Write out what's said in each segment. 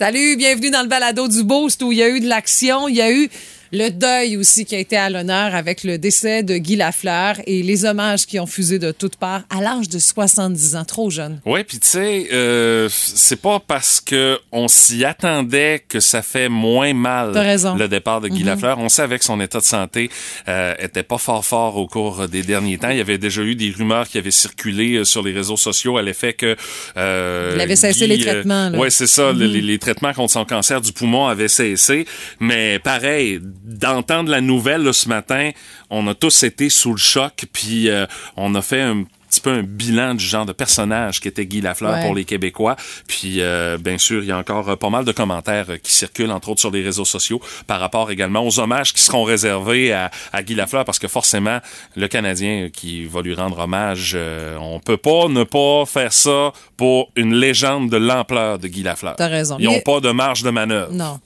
Salut, bienvenue dans le balado du Boost où il y a eu de l'action, il y a eu le deuil aussi qui a été à l'honneur avec le décès de Guy Lafleur et les hommages qui ont fusé de toutes parts à l'âge de 70 ans, trop jeune. Ouais, puis tu sais, euh, c'est pas parce que on s'y attendait que ça fait moins mal raison. le départ de Guy Mhm. Lafleur. On savait que son état de santé euh, était pas fort fort au cours des derniers temps. Il y avait déjà eu des rumeurs qui avaient circulé euh, sur les réseaux sociaux à l'effet que euh, Il avait cessé Guy, les traitements, là. ouais, c'est ça. Mhm. les, les traitements contre son cancer du poumon avaient cessé. Mais pareil, d'entendre la nouvelle là, ce matin, on a tous été sous le choc, puis euh, on a fait un petit peu un bilan du genre de personnage qu'était Guy Lafleur Ouais. pour les Québécois. Puis, euh, bien sûr, il y a encore euh, pas mal de commentaires euh, qui circulent, entre autres sur les réseaux sociaux, par rapport également aux hommages qui seront réservés à, à Guy Lafleur, parce que forcément, le Canadien euh, qui va lui rendre hommage, euh, on peut pas ne pas faire ça pour une légende de l'ampleur de Guy Lafleur. T'as raison. Ils n'ont Mais- pas de marge de manœuvre. Non.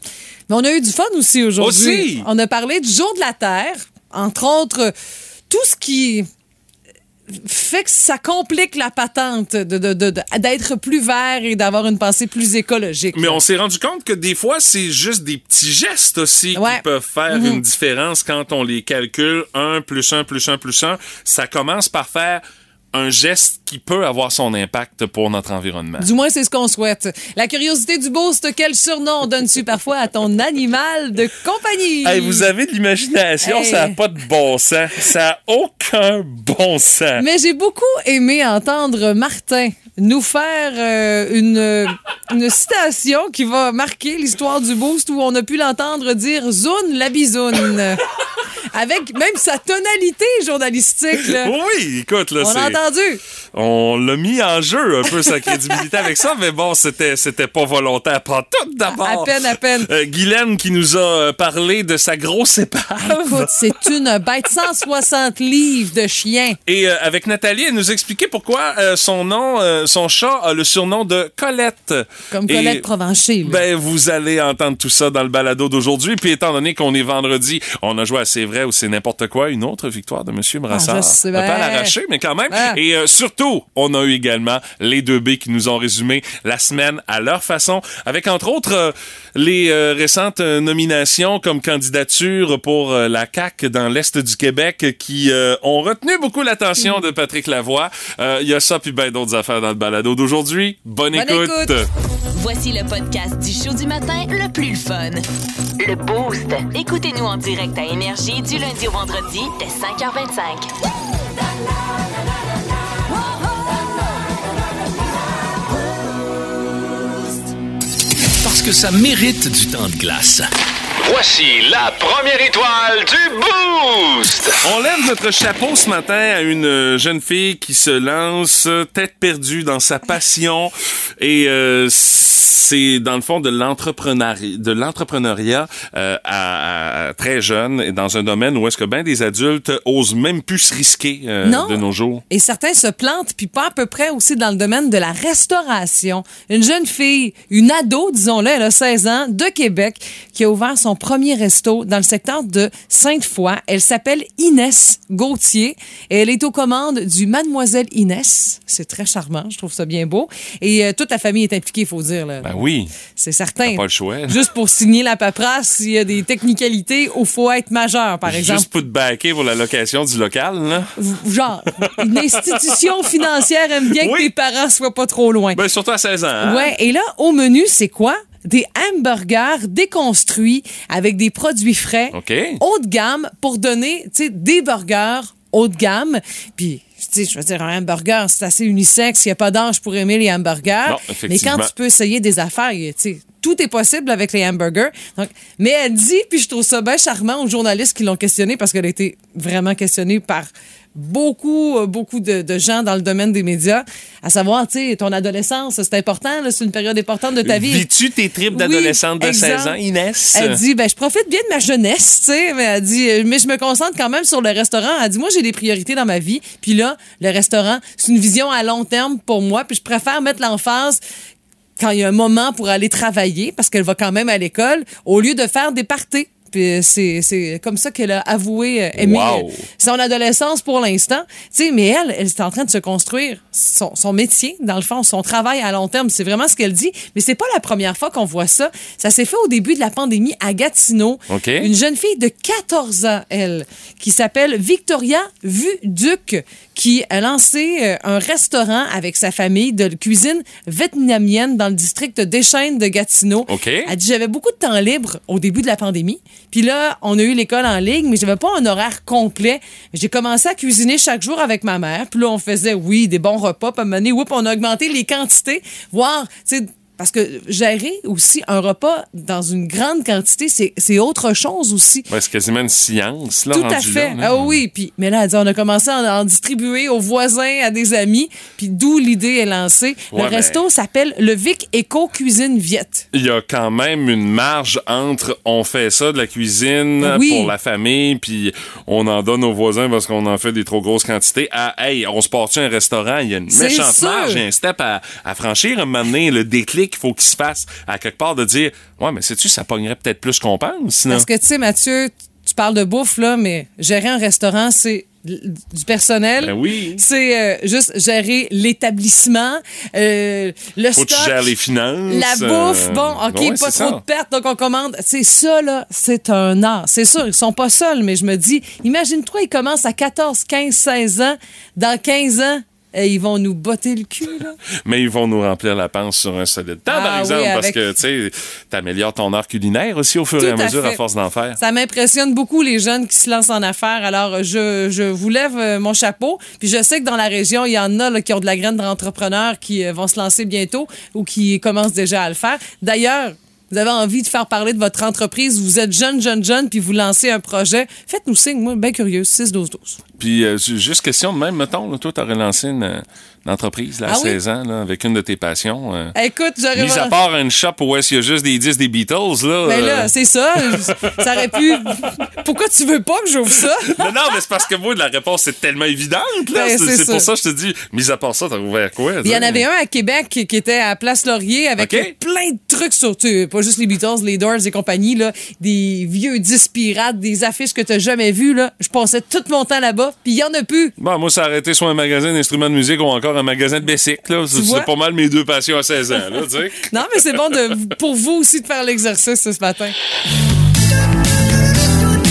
Mais on a eu du fun aussi aujourd'hui. On a parlé du jour de la Terre, entre autres, tout ce qui fait que ça complique la patente de, de- de- de- d'être plus vert et d'avoir une pensée plus écologique. Mais on s'est rendu compte que des fois, c'est juste des petits gestes aussi Ouais. qui peuvent faire Mhm. une différence quand on les calcule. 1 plus 1 plus 1 plus 1. Ça commence par faire un geste qui peut avoir son impact pour notre environnement. Du moins, c'est ce qu'on souhaite. La curiosité du boost, quel surnom donnes-tu parfois à ton animal de compagnie? Hey, vous avez de l'imagination, Hey. ça n'a pas de bon sens. Ça n'a aucun bon sens. Mais j'ai beaucoup aimé entendre Martin nous faire euh, une, une citation qui va marquer l'histoire du boost où on a pu l'entendre dire Zoun la bisoune. Avec même sa tonalité journalistique. là. Oui, écoute, là, On l'a entendu. On l'a mis en jeu un peu sa crédibilité avec ça, mais bon, c'était c'était pas volontaire. Pas tout d'abord. À peine, à peine. Euh, Guylaine qui nous a euh, parlé de sa grosse épave. Écoute, c'est une bête 160 livres de chien. Et euh, avec Nathalie, elle nous expliquait pourquoi euh, son nom, son chat a le surnom de Colette. Comme Et, Colette Provencher. là. Ben, vous allez entendre tout ça dans le balado d'aujourd'hui. Puis étant donné qu'on est vendredi, on a joué à C'est vrai ou c'est n'importe quoi, une autre victoire de Monsieur Brassard. Ah, je sais bien. l'arraché, mais quand même. Ah. Et euh, on a eu également les deux B qui nous ont résumé la semaine à leur façon, avec entre autres euh, les euh, récentes euh, nominations comme candidature pour euh, la CAC dans l'est du Québec qui euh, ont retenu beaucoup l'attention de Patrick Lavoie. Euh, Il y a ça puis ben d'autres affaires dans le balado d'aujourd'hui. Bonne, Bonne écoute. Voici le podcast du show du matin le plus fun. Le Boost. Écoutez-nous en direct à Énergie du lundi au vendredi dès 5h25. Que ça mérite du temps de glace. Voici la première étoile du Boost! On lève notre chapeau ce matin à une euh, jeune fille qui se lance euh, tête perdue dans sa passion et euh, c'est dans le fond de l'entrepreneuriat, de l'entrepreneuriat euh, à, à très jeune et dans un domaine où est-ce que ben des adultes osent même plus se risquer euh, Non. de nos jours. Et certains se plantent, puis pas à peu près aussi dans le domaine de la restauration. Une jeune fille, une ado, disons-le, elle a 16 ans, de Québec, qui a ouvert son premier resto dans le secteur de Sainte-Foy. Elle s'appelle Inès Gauthier et elle est aux commandes du Mademoiselle Inès. C'est très charmant, je trouve ça bien beau. Et euh, toute la famille est impliquée, il faut dire. Là. Ben oui, C'est certain. pas le choix. Juste pour signer la paperasse, s'il y a des technicalités, il faut être majeur, par exemple. Juste pour te baquer pour la location du local, là. Genre, une institution financière aime bien que tes parents soient pas trop loin. Ben surtout à 16 ans. hein? Ouais, et là, au menu, c'est quoi? Des hamburgers déconstruits avec des produits frais, OK. haut de gamme, pour donner, des burgers haut de gamme. Puis, tu sais, je veux dire, un hamburger, c'est assez unisexe. Il n'y a pas d'âge pour aimer les hamburgers. Non, mais quand tu peux essayer des affaires, tu sais, tout est possible avec les hamburgers. Donc, mais elle dit, puis je trouve ça bien charmant aux journalistes qui l'ont questionné parce qu'elle a été vraiment questionnée par beaucoup, euh, beaucoup de, de gens dans le domaine des médias, à savoir, tu sais, ton adolescence, c'est important, c'est une période importante de ta vie. Vis-tu tes tripes Oui, d'adolescente de exemple. 16 ans, Inès? Elle dit, ben, je profite bien de ma jeunesse, tu sais, mais elle dit, euh, mais je me concentre quand même sur le restaurant. Elle dit, moi, j'ai des priorités dans ma vie. Puis là, le restaurant, c'est une vision à long terme pour moi. Puis je préfère mettre l'emphase quand il y a un moment pour aller travailler, parce qu'elle va quand même à l'école, au lieu de faire des parties. Puis c'est comme ça qu'elle a avoué aimer Wow. euh, son adolescence pour l'instant. Tu sais, mais elle, elle est en train de se construire son, son métier, dans le fond, son travail à long terme. C'est vraiment ce qu'elle dit. Mais c'est pas la première fois qu'on voit ça. Ça s'est fait au début de la pandémie à Gatineau. Une jeune fille de 14 ans, elle, qui s'appelle Victoria Vuduc, qui a lancé euh, un restaurant avec sa famille de cuisine vietnamienne dans le district d'Échêne de Gatineau. OK. Elle dit j'avais beaucoup de temps libre au début de la pandémie. Puis là, on a eu l'école en ligne, mais j'avais pas un horaire complet. J'ai commencé à cuisiner chaque jour avec ma mère. Puis là, on faisait, oui, des bons repas. Puis à un moment donné, oups, on a augmenté les quantités. Voir, tu sais, parce que gérer aussi un repas dans une grande quantité, c'est autre chose aussi. Ouais, c'est quasiment une science, là, Tout à fait. là. Ah oui, puis mais là, on a commencé à en, en distribuer aux voisins, à des amis, puis d'où l'idée est lancée. Ouais, le resto s'appelle le Vic Eco Cuisine Viette. Il y a quand même une marge entre on fait ça de la cuisine Oui. pour la famille, puis on en donne aux voisins parce qu'on en fait des trop grosses quantités. À, hey, on se porte un restaurant, il y a une méchante marge, il y a un step à, à franchir. Un moment donné, le déclic, il faut qu'il se fasse à quelque part de dire, ouais, mais sais-tu, ça pognerait peut-être plus qu'on pense, sinon? Parce que, tu sais, Mathieu, tu parles de bouffe, là, mais gérer un restaurant, c'est du personnel. Ben oui. C'est euh, juste gérer l'établissement, euh, le Faut que tu stock. gères les finances. La bouffe, euh, bon, OK, ouais, pas trop ça. de pertes, donc on commande. C'est ça, là, c'est un art. C'est sûr, ils sont pas seuls, mais je me dis, imagine-toi, ils commencent à 14, 15, 16 ans. Dans 15 ans, eh, ils vont nous botter le cul, là. Mais ils vont nous remplir la panse sur un solide temps, Ah par exemple, oui, parce que, tu sais, t'améliores ton art culinaire aussi au fur et à Tout à mesure à force d'en faire. Ça m'impressionne beaucoup les jeunes qui se lancent en affaires. Alors, je, je vous lève euh, mon chapeau. Puis je sais que dans la région, il y en a là, qui ont de la graine d'entrepreneurs qui euh, vont se lancer bientôt ou qui commencent déjà à le faire. D'ailleurs, vous avez envie de faire parler de votre entreprise, vous êtes jeune, jeune, jeune, puis vous lancez un projet, faites-nous signe, moi, bien curieux, 6-12-12. Puis, euh, ju- juste question même, mettons, là, toi, t'aurais lancé une, euh, une entreprise là, à Ah oui? 16 ans là, avec une de tes passions. euh, Écoute, j'aurais... Mis à part une shop où est-ce qu'il y a juste des disques des Beatles, là. Ben euh, là, c'est ça. ça aurait pu... Pourquoi tu veux pas que j'ouvre ça? Non, non, mais c'est parce que moi, la réponse est tellement évidente, là. Ben, c'est pour ça que je te dis, mis à part ça, t'as ouvert quoi? Il y en avait un à Québec qui était à Place Laurier avec plein de trucs sur, pas juste les Beatles, les Doors et compagnie, là, des vieux disques pirates, des affiches que t'as jamais vues, là. Je passais tout mon temps là-bas, puis il y en a plus. Bon, moi, ça a arrêté soit un magasin d'instruments de musique ou encore un magasin de bicycle, là. C'est pas mal mes deux passions à 16 ans, là, tu sais. Non, mais c'est bon de, pour vous aussi de faire l'exercice ce matin.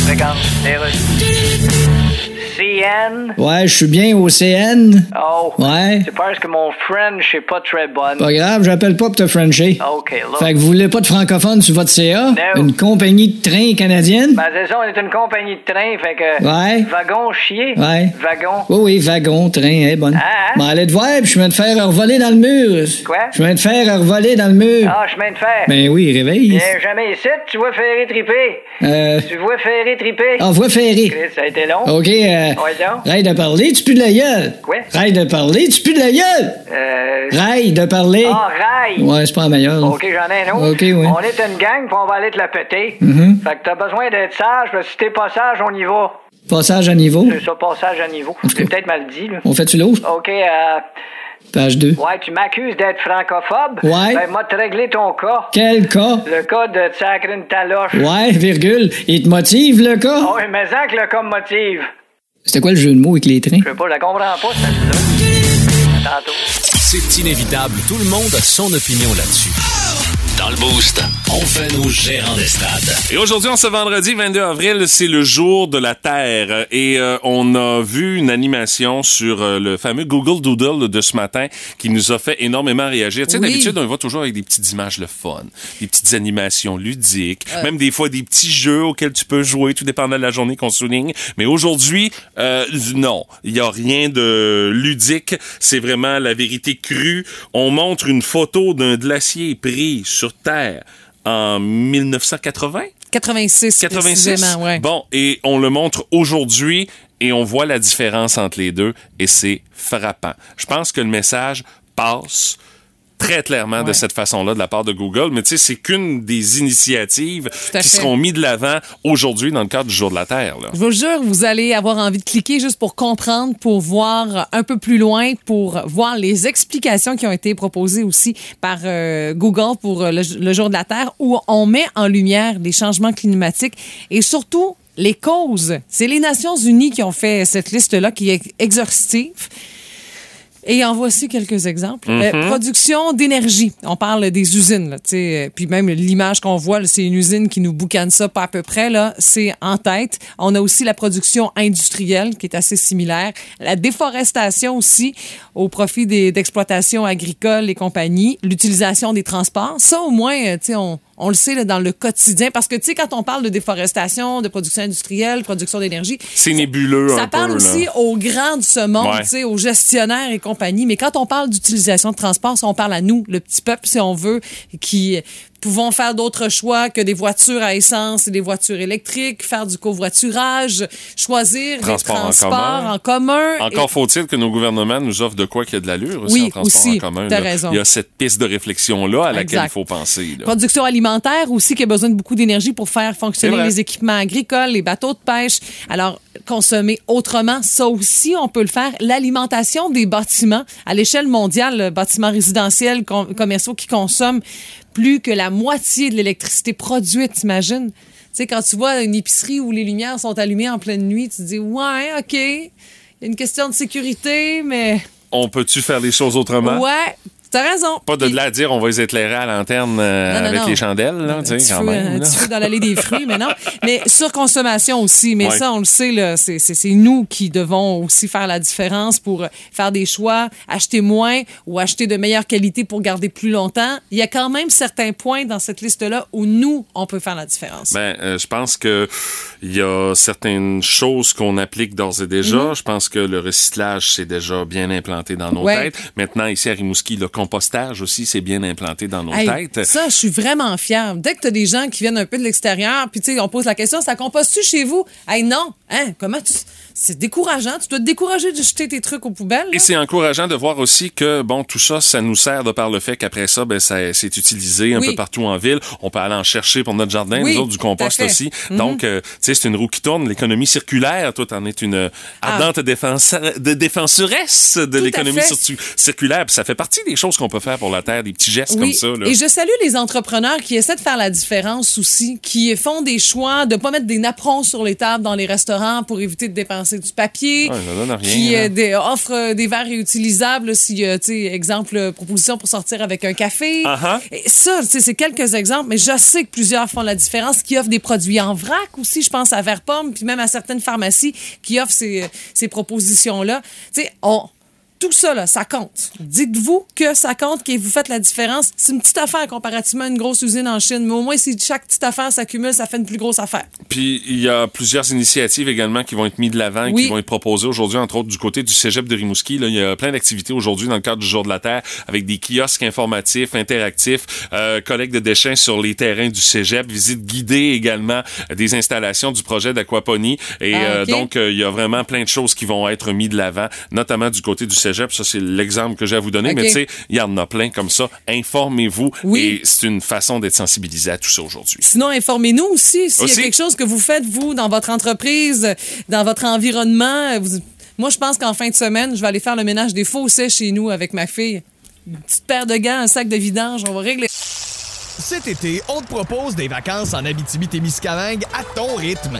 Regarde, CN. Ouais, je suis bien au CN. Oh. Ouais. C'est parce que mon French est pas très bonne. Pas grave, j'appelle pas pour te frencher. OK, là. Fait que vous voulez pas de francophone sur votre CA? Non. Une compagnie de train canadienne? Ben, c'est ça, on est une compagnie de train, fait que. Ouais. Wagon chier. Ouais. Wagon. Oui, oui, wagon, train, hein, bonne. Ah, hein? Bon, allez te voir, puis je viens de faire revoler dans le mur. Quoi? Je viens de faire revoler dans le mur. Ah, chemin de fer. Ben oui, réveille. Viens jamais ici, tu vois Ferré triper. Euh, Tu vois Ferré triper? voie ferrée. Chris, ça a été long. OK, euh, Raille de parler, tu pues de la gueule. Quoi? Raille de parler, tu pues de la gueule. Euh. Raille de parler. Ah, rail. Ouais, c'est pas la meilleure. OK, j'en ai un autre. OK, oui. On est une gang, puis on va aller te la péter. Mhm. Fait que t'as besoin d'être sage, parce que si t'es pas sage, on y va. Passage à niveau. C'est ça, passage à niveau. Cas. peut-être mal dit, là. On fait-tu l'autre? OK, euh. Page 2. Ouais, tu m'accuses d'être francophobe. Ouais. Ben, moi, te régler ton cas. Quel cas? Le cas de sacrer une taloche. Ouais, virgule. Il te motive, le cas? Oh, mais ça que le cas me motive. C'était quoi le jeu de mots avec les trains? Je sais pas, je la comprends pas, celle-là. C'est inévitable, tout le monde a son opinion là-dessus. Dans le Boost, on fait nos gérants d'estrade. Et aujourd'hui, en ce vendredi 22 avril, c'est le jour de la Terre. Et euh, on a vu une animation sur euh, le fameux Google Doodle de ce matin qui nous a fait énormément réagir. Tu sais, Oui. d'habitude, on va toujours avec des petites images le fun, des petites animations ludiques, même des fois des petits jeux auxquels tu peux jouer, tout dépendant de la journée qu'on souligne. Mais aujourd'hui, euh, non, il y a rien de ludique. C'est vraiment la vérité crue. On montre une photo d'un glacier pris sur Terre en 1980. 86, 86. précisément, ouais. Bon, et on le montre aujourd'hui et on voit la différence entre les deux et c'est frappant. Je pense que le message passe très clairement de cette façon-là de la part de Google, mais tu sais, c'est qu'une des initiatives qui seront mises de l'avant aujourd'hui dans le cadre du Jour de la Terre. Là. Je vous jure, vous allez avoir envie de cliquer juste pour comprendre, pour voir un peu plus loin, pour voir les explications qui ont été proposées aussi par euh, Google pour euh, le, le jour de la Terre, où on met en lumière les changements climatiques et surtout les causes. C'est les Nations Unies qui ont fait cette liste-là, qui est exhaustive. Et en voici quelques exemples. Euh, production d'énergie. On parle des usines, là, euh, puis même l'image qu'on voit, là, c'est une usine qui nous boucane ça pas à peu près là. C'est en tête. On a aussi la production industrielle qui est assez similaire. La déforestation aussi au profit des d'exploitations agricoles et compagnie. L'utilisation des transports. Ça au moins, euh, on on le sait là, dans le quotidien parce que tu sais quand on parle de déforestation, de production industrielle, production d'énergie, C'est nébuleux un ça parle peu. aussi là. aux grands de ce monde, Ouais. tu sais, aux gestionnaires et compagnie. Mais quand on parle d'utilisation de transport, ça, on parle à nous, le petit peuple, si on veut, qui pouvons faire d'autres choix que des voitures à essence et des voitures électriques, faire du covoiturage, choisir Transport des transports commun. en commun. Encore Et- faut-il que nos gouvernements nous offrent de quoi qu'il y a de l'allure aussi Oui, en transport aussi. en commun. Raison. Il y a cette piste de réflexion-là à laquelle Exact. il faut penser. là. Production alimentaire aussi qui a besoin de beaucoup d'énergie pour faire fonctionner les équipements agricoles, les bateaux de pêche. Alors, consommer autrement, ça aussi, on peut le faire. L'alimentation des bâtiments à l'échelle mondiale, le bâtiments résidentiels, com- commerciaux qui consomment plus que la moitié de l'électricité produite, t'imagines? Tu sais, quand tu vois une épicerie où les lumières sont allumées en pleine nuit, tu te dis, ouais, OK, il y a une question de sécurité, mais On peut-tu faire les choses autrement? ouais, t'as raison. Pas de là à dire on va les éclairer à lanterne euh, avec non. les chandelles, là, tu sais, quand même. un là. petit feu dans l'allée des fruits, mais non. Mais surconsommation aussi. Mais Ouais. ça, on le sait, là, c'est, nous qui devons aussi faire la différence pour faire des choix, acheter moins ou acheter de meilleure qualité pour garder plus longtemps. Il y a quand même certains points dans cette liste-là où nous, on peut faire la différence. Ben, euh, je pense que il y a certaines choses qu'on applique d'ores et déjà. Mhm. Je pense que le recyclage c'est déjà bien implanté dans nos Ouais. têtes. Maintenant, ici à Rimouski, le compostage aussi c'est bien implanté dans nos Hey, têtes. ça, je suis vraiment fière. Dès que tu as des gens qui viennent un peu de l'extérieur, puis tu sais, on pose la question, ça composte-tu chez vous? Hey, non. Hein? Comment tu. C'est décourageant. Tu dois te décourager de jeter tes trucs aux poubelles. Et c'est encourageant de voir aussi que bon tout ça, ça nous sert de par le fait qu'après ça, ben ça c'est utilisé un Oui. peu partout en ville. On peut aller en chercher pour notre jardin, Oui, nous autres du compost aussi. Mhm. Donc, euh, tu sais, c'est une roue qui tourne. L'économie circulaire, toi, t'en es une Ah. ardente défense, de défensuresse de Tout l'économie circulaire. Puis ça fait partie des choses qu'on peut faire pour la terre, des petits gestes comme ça. Là. Et je salue les entrepreneurs qui essaient de faire la différence aussi, qui font des choix de pas mettre des napperons sur les tables dans les restaurants pour éviter de dépenser du papier, Ouais, ça donne rien, qui là. euh, des- offrent euh, des verres réutilisables si tu sais exemple euh, proposition pour sortir avec un café. Uh-huh. Et ça, c'est quelques exemples, mais je sais que plusieurs font la différence, qui offrent des produits en vrac aussi, je pense à Verpomme, puis même à certaines pharmacies qui offrent ces, ces propositions-là. Tu sais, on tout ça, là, ça compte. Dites-vous que ça compte, que vous faites la différence. C'est une petite affaire comparativement à une grosse usine en Chine, mais au moins, si chaque petite affaire s'accumule, ça fait une plus grosse affaire. Puis il y a plusieurs initiatives également qui vont être mises de l'avant Oui. qui vont être proposées aujourd'hui, entre autres du côté du Cégep de Rimouski. Là, il y a plein d'activités aujourd'hui dans le cadre du Jour de la Terre avec des kiosques informatifs, interactifs, euh, collecte de déchets sur les terrains du Cégep, visite guidée également euh, des installations du projet d'aquaponie. Et Ah, euh, ok. donc, euh, il y a vraiment plein de choses qui vont être mises de l'avant, notamment du côté du Cégep. Ça, c'est l'exemple que j'ai à vous donner. Mais tu sais, il y en a plein comme ça. Informez-vous. Oui. Et c'est une façon d'être sensibilisé à tout ça aujourd'hui. Sinon, informez-nous aussi s'il y a quelque chose que vous faites, vous, dans votre entreprise, dans votre environnement. Vous- Moi, je pense qu'en fin de semaine, je vais aller faire le ménage des fossés chez nous avec ma fille. Une petite paire de gants, un sac de vidange, on va régler. Cet été, on te propose des vacances en Abitibi-Témiscamingue à ton rythme.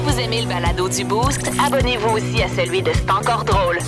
Si vous aimez le balado du Boost, abonnez-vous aussi à celui de C'est encore drôle.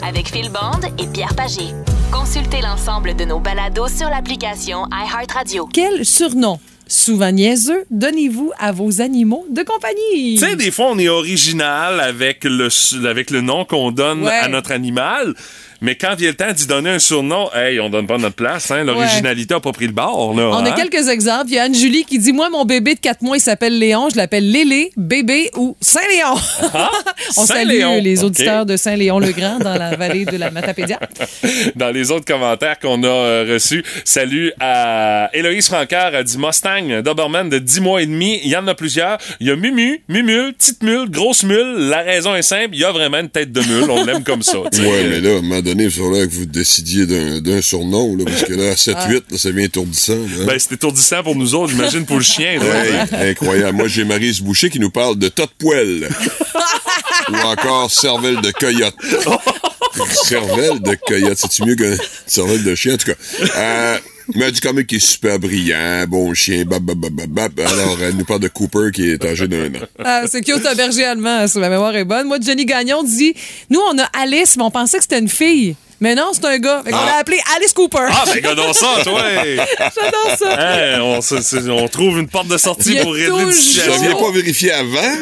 Avec Phil Bond et Pierre Pagé. Consultez l'ensemble de nos balados sur l'application iHeartRadio. Quel surnom? Souvent niaiseux, donnez-vous à vos animaux de compagnie. Tu sais, des fois, on est original avec le, avec le nom qu'on donne Ouais. à notre animal. Mais quand vient le temps d'y donner un surnom, hey, on donne pas notre place, hein. L'originalité a pas pris le bord, là. On hein? a quelques exemples. Il y a Anne-Julie qui dit Moi, mon bébé de 4 mois, il s'appelle Léon. Je l'appelle Lélé, bébé ou Saint-Léon. On salue Ah, les auditeurs de Saint-Léon-le-Grand dans la vallée de la Matapédia. Dans les autres commentaires qu'on a euh, reçus, salut à Héloïse Francard, a dit Mustang, Doberman de 10 mois et demi. Il y en a plusieurs. Il y a Mumu, Mumule, Petite Mule, Grosse Mule. La raison est simple, il y a vraiment une tête de mule. On l'aime comme ça. tu sais. Ouais, mais là, donné, il faudrait que vous décidiez d'un d'un surnom, là, parce que là, à 7-8, là, ça devient étourdissant. là. Ben, c'est étourdissant pour nous autres, j'imagine, pour le chien. là. Hey, incroyable. Moi, j'ai Marise Boucher qui nous parle de tas de poêle. Ou encore cervelle de coyote. cervelle de coyote, c'est-tu mieux qu'une cervelle de chien? En tout cas, euh, mais quand même qu'il est super brillant, bon chien, bab, bab, bab, bab. Alors, elle nous parle de Cooper qui est âgé d'un an. Ah, c'est cute, un berger allemand, si ma mémoire est bonne. Moi, Jenny Gagnon dit Nous, on a Alice, mais on pensait que c'était une fille. Mais non, c'est un gars. Fait qu'on l'a appelé Alice Cooper. Ah, ben, regardons ça, toi! J'adore ça. On, se- se- on trouve une porte de sortie Il y a pour régler toujours- situation. n'aviez pas vérifié avant?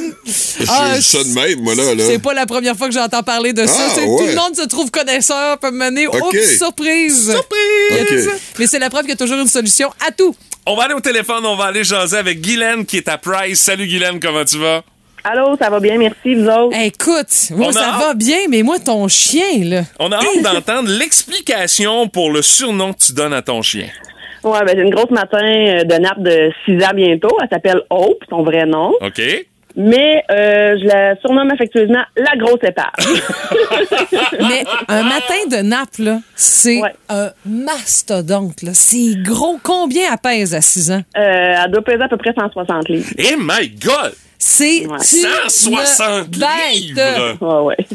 Ah, ça de même, moi, là. là. C'est pas la première fois que j'entends parler de ça. Ah, C'est- ouais. Tout le monde se trouve connaisseur, peut me mener. OK. Oups, surprise! OK. Mais c'est la preuve qu'il y a toujours une solution à tout. On va aller au téléphone, on va aller jaser avec Guylaine qui est à Price. Salut Guylaine, comment tu vas? Allô, ça va bien, merci, vous autres. Écoute, moi, ça hâte. va bien, mais moi, ton chien, là. On a hâte d'entendre l'explication pour le surnom que tu donnes à ton chien. Ouais, ben, j'ai une grosse matin euh, de nappe de 6 ans bientôt. Elle s'appelle Hope, son vrai nom. OK? Mais euh, je la surnomme affectueusement la grosse épave. Mais un matin de nappe, là, c'est Ouais. un mastodonte, là. C'est gros. Combien elle pèse à 6 ans? Euh, elle doit peser à peu près 160 livres. Eh my God! C'est Ouais. une 160 bête. livres! Ouais, ouais.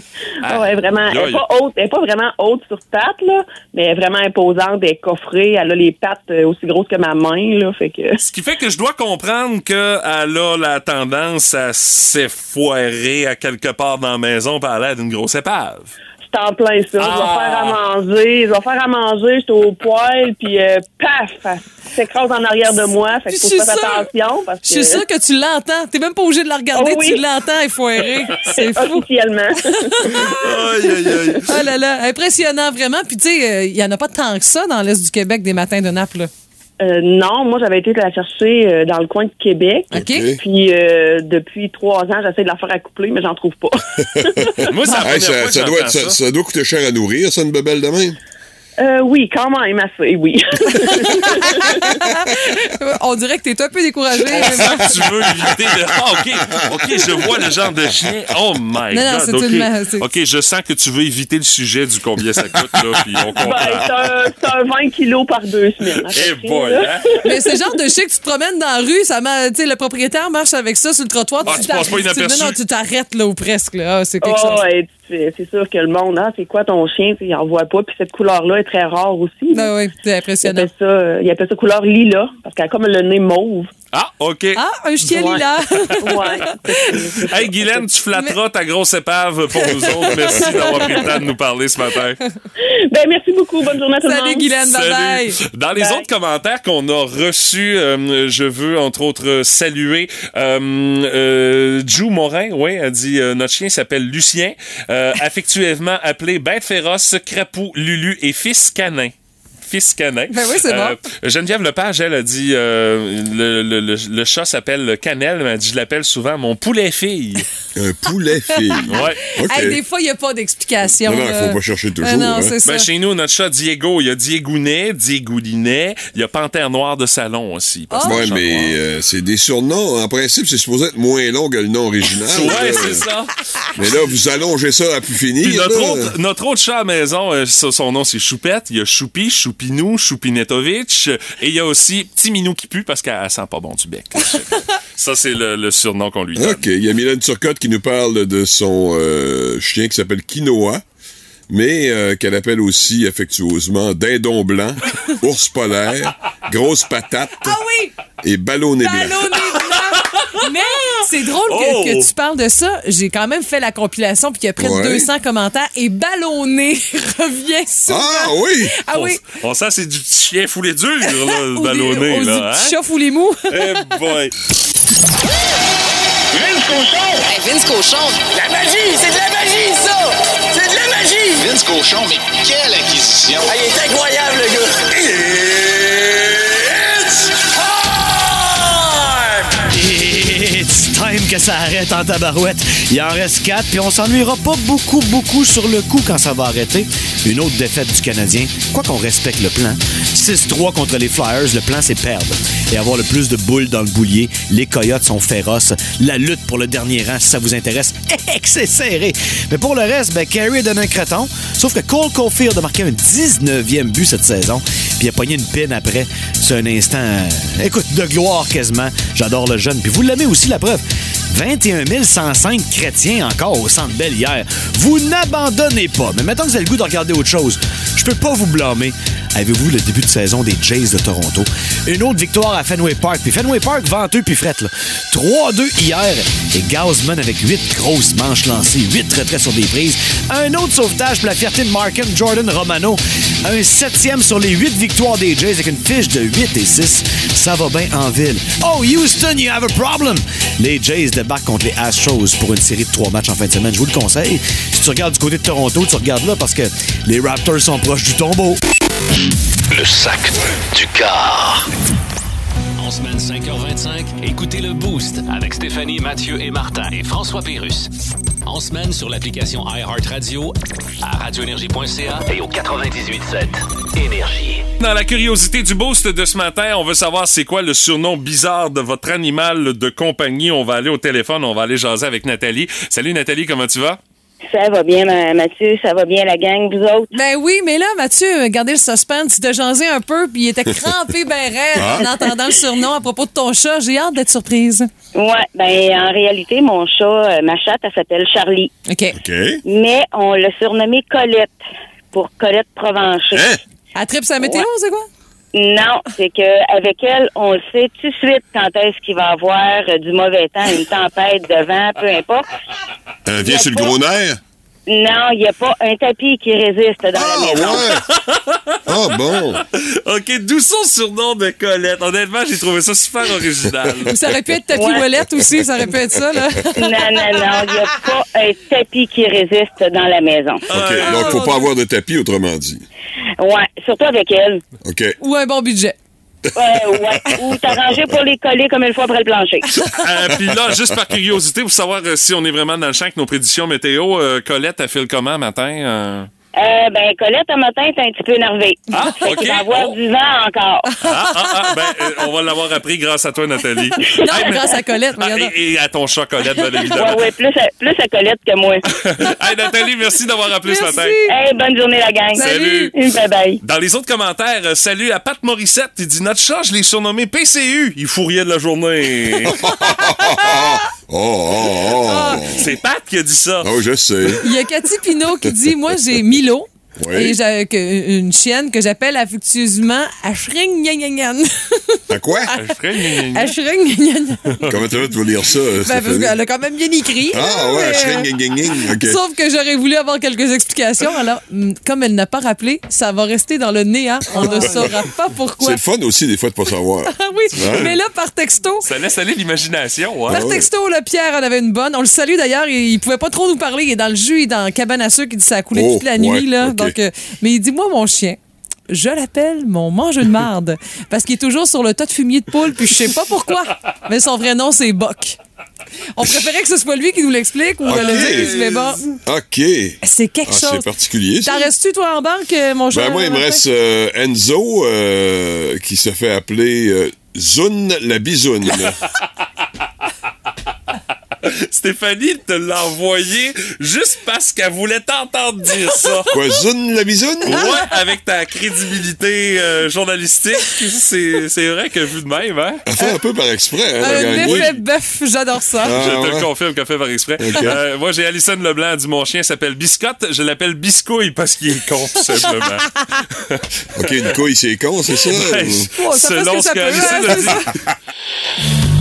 Ah, ouais, vraiment. Elle aïe. est pas haute, elle est pas vraiment haute sur pattes, là, mais elle est vraiment imposante, elle est coffrée, elle a les pattes euh, aussi grosses que ma main, là, fait que. Ce qui fait que je dois comprendre qu'elle a la tendance à s'effoirer à quelque part dans la maison par l'air d'une grosse épave. C'est en plein ça. Je vais Ah. faire à manger. Je vais faire à manger. J'étais au poêle, puis euh, paf! Elle s'écrase en arrière de moi. Fait qu'il faut faire attention. Parce que Je suis sûre que tu l'entends. T'es même pas obligé de la regarder. Oh oui. Tu l'entends effoirer. C'est fou. officiellement. Aïe, aïe, aïe. Oh là là, impressionnant vraiment. Puis tu sais, il y en a pas tant que ça dans l'est du Québec des matins de nappe là. Euh, non, moi, j'avais été la chercher euh, dans le coin de Québec. OK? OK. Puis euh, depuis trois ans, j'essaie de la faire accoupler, mais j'en trouve pas. Moi, la Hey, ça, ça doit ça- ça doit coûter cher à nourrir, ça, une bebelle de même? Euh, oui, quand même assez, oui. On dirait que t'es un peu découragé. Tu veux éviter de. Ah, OK, OK, je vois le genre de chien. Oh my Non, non, God. c'est OK. une je sens que tu veux éviter le sujet du combien ça coûte, là, puis on comprend. ben, c'est un, c'est un 20 kilos par deux semaines. Eh boy, hein? Mais c'est le genre de chien que tu te promènes dans la rue, ça tu sais, le propriétaire marche avec ça sur le trottoir. Ah, tu passes pas inaperçu. Non, non, tu t'arrêtes là ou presque là. Ah, c'est quelque Oh, chose. ouais, tu c'est sûr que le monde, ah, c'est quoi ton chien? Tu sais, Il en voit pas. Puis cette couleur-là est très rare aussi. Ah oui, c'est Il impressionnant. appelle ça, euh, il appelle ça couleur lilas, parce qu'elle a comme le nez mauve. Ah, OK. Ah, un chien Ouais. lilas. Ouais. Hey, Guylaine, tu flatteras ta grosse épave pour nous autres. Merci d'avoir pris le temps de nous parler ce matin. ben, merci beaucoup. Bonne journée à tout le monde. Salut Guylaine, bye bye. Dans les Bye. autres commentaires qu'on a reçus, euh, je veux entre autres saluer euh, euh, Jou Morin. Oui, elle dit euh, notre chien s'appelle Lucien, euh, affectueusement appelé Bête féroce, Crapou, Lulu et Fils canin. Fils canin. Ben oui, c'est bon. Geneviève Lepage, elle a dit euh, le, le, le, le chat s'appelle Canel, mais elle dit je l'appelle souvent mon poulet fille. Un poulet fille. Ouais. Hey, des fois, il n'y a pas d'explication. Non, non, faut pas chercher toujours, non, hein. c'est ça. Ben, chez nous, notre chat Diego, il y a Diegounet, Diegoulinet, il y a Panthère Noire de salon aussi. chat mais euh, c'est des surnoms. En principe, c'est supposé être moins long que le nom original. Ouais, c'est ça. Mais là, vous allongez ça à plus finir. Puis notre autre, notre autre chat à maison, euh, son nom c'est Choupette. Il y a Choupi, Choupinou, Choupinetovic. Et il y a aussi Petit Minou qui pue parce qu'elle sent pas bon du bec. ça, c'est le, le surnom qu'on lui donne. OK. Il y a Mylène Turcotte qui nous parle de son euh, chien qui s'appelle Quinoa, mais euh, qu'elle appelle aussi affectueusement Dindon blanc, ours polaire, grosse patate Ah oui! et ballonnet blanc. Ballonné blanc! Mais c'est drôle que, Oh! que tu parles de ça. J'ai quand même fait la compilation, puis il y a près de Ouais. 200 commentaires, et ballonné revient souvent. Ah oui! Ah oui. On, on sent c'est du petit chien foulé dur, là, ballonné, ou là. du hein? petit chat foulé mou. Eh boy. Vince Cochon! Vince Cochon. La magie! C'est de la magie, ça! C'est de la magie! Vince Cochon, mais quelle acquisition! Ah, il est incroyable, le gars! Que ça arrête en tabarouette. Il en reste quatre, puis on s'ennuiera pas beaucoup, beaucoup sur le coup quand ça va arrêter. Une autre défaite du Canadien, quoi qu'on respecte le plan. 6-3 contre les Flyers, le plan c'est perdre. Et avoir le plus de boules dans le boulier. Les Coyotes sont féroces. La lutte pour le dernier rang, si ça vous intéresse, c'est serré. Mais pour le reste, ben, Carey a donné un creton. Sauf que Cole Caulfield a marqué un 19e but cette saison. Puis il a pogné une pine après. C'est un instant, euh, écoute, de gloire quasiment. J'adore le jeune. Puis vous l'aimez aussi, la preuve. 21 105 chrétiens encore au Centre Bell hier. Vous n'abandonnez pas. Mais maintenant que vous avez le goût de regarder autre chose, je peux pas vous blâmer. Avez-vous le début de saison des Jays de Toronto? Une autre victoire à Fenway Park. Puis Fenway Park, venteux puis frette. là. 3-2 hier. Et Gausman avec 8 grosses manches lancées, 8 retraits sur des prises. Un autre sauvetage pour la fierté de Markham Jordan Romano. Un septième sur les 8 victoires des Jays avec une fiche de 8 et 6. Ça va bien en ville. Oh, Houston, you have a problem! Les Jays débarquent contre les Astros pour une série de 3 matchs en fin de semaine. Je vous le conseille. Si tu regardes du côté de Toronto, tu regardes là parce que les Raptors sont proches du tombeau. Le sac du car. En semaine 5h25, écoutez le Boost avec Stéphanie, Mathieu et Martin et François Pérus. En semaine sur l'application iHeartRadio, à radioénergie.ca et au 98.7 Énergie. Dans la curiosité du boost de ce matin, on veut savoir c'est quoi le surnom bizarre de votre animal de compagnie. On va aller au téléphone, on va aller jaser avec Nathalie. Salut Nathalie, comment tu vas? Ça va bien, ma- Mathieu, ça va bien, la gang, vous autres? Ben oui, mais là, Mathieu, gardez le suspense. De jaser un peu, puis il était crampé ben raide Ah. en entendant le surnom à propos de ton chat. J'ai hâte d'être surprise. Ouais, ben en réalité, mon chat, euh, ma chatte, elle s'appelle Charlie. OK. OK. Mais on l'a surnommée Colette, pour Colette Provencher. Hein? À trip sa météo, c'est quoi? Non, c'est que avec elle, on le sait tout de suite quand est-ce qu'il va avoir euh, du mauvais temps, une tempête de vent, peu importe. Euh, vient sur le gros nerf? Non, il n'y a pas un tapis qui résiste dans Ah, la maison. ouais! Ah, bon! OK, d'où son surnom de Colette? Honnêtement, j'ai trouvé ça super original. Ça aurait pu être tapis Ouais. wallet aussi, ça aurait pu être ça, là. Non, non, non, il n'y a pas un tapis qui résiste dans la maison. OK, donc faut pas avoir de tapis, autrement dit. Ouais, surtout avec elle. OK. Ou un bon budget. Ouais, ouais. Ou t'arranger pour les coller comme une fois après le plancher. Euh, Puis là, juste par curiosité, pour savoir euh, si on est vraiment dans le champ avec nos prédictions météo, euh, Colette, elle file comment matin? euh? Euh, ben, Colette, un matin, est un petit peu énervée. Ah, OK. qu'il va avoir Oh. du vent encore. Ah, ah, ah, ben, euh, on va l'avoir appris grâce à toi, Nathalie. Non, Hey, mais- grâce à Colette, Ah, et, et à ton chat, Colette, bien évidemment. Ouais, plus à, plus à Colette que moi. hey, Nathalie, merci d'avoir appelé ce matin. Hey, bonne journée, la gang. Salut. Bye bye. Dans les autres commentaires, euh, salut à Pat Morissette. Il dit Notre chat, je l'ai surnommé PCU. Il fout rien de la journée. Oh, oh, oh! C'est Pat qui a dit ça. Oh, je sais. Il y a Cathy Pinault qui dit Moi, j'ai Milo. Oui. Et j'ai que- une chienne que j'appelle affectueusement Ashring Nyanyanyan. À quoi? Ashring. Comment tu vas tu vas lire ça, Ben, parce Stéphanie? qu'elle a quand même bien écrit. Ah, ouais, Mais, shring, euh. OK. Sauf que j'aurais voulu avoir quelques explications. Alors, hum, comme elle n'a pas rappelé, ça va rester dans le néant. On ne saura pas C'est pourquoi. le fun aussi, des fois, de pas savoir. Ah oui, Ouais. mais là, par texto, Ça laisse aller l'imagination. Hein? Par texto, le Pierre en avait une bonne. On le salue d'ailleurs. Il, il pouvait pas trop nous parler. Il est dans le jus, il est dans la cabane à sucre. Il dit ça a coulé Oh, toute la nuit. là. ok. Donc, euh, mais il dit Moi, mon chien, je l'appelle mon mangeux de marde. parce qu'il est toujours sur le tas de fumier de poule. Puis je sais pas pourquoi. Mais son vrai nom, c'est Boc. On préférait que ce soit lui qui nous l'explique ou Ok. le dire. Mais bon, OK. c'est quelque Ah, chose. c'est particulier. T'en restes-tu, toi, en banque, euh, mon cher? Ben, moi, il me reste euh, Enzo, euh, qui se fait appeler euh, Zune la bisoune. Stéphanie te l'a envoyé juste parce qu'elle voulait t'entendre dire ça. Quoi, Zune la bisoune? Ouais, avec ta crédibilité euh, journalistique, c'est c'est vrai que vu de même, hein? Elle fait un peu par exprès, hein, Un bœuf, j'adore ça. Ah, je te le confirme qu'elle fait par exprès. Euh, moi, j'ai Alison Leblanc, elle dit mon chien s'appelle Biscotte. Je l'appelle Biscouille parce qu'il est con, tout simplement. OK, une couille, c'est con, c'est ça? Ben, Oh, ça fait ce selon que ce ça peut, qu'Alison hein, a dit.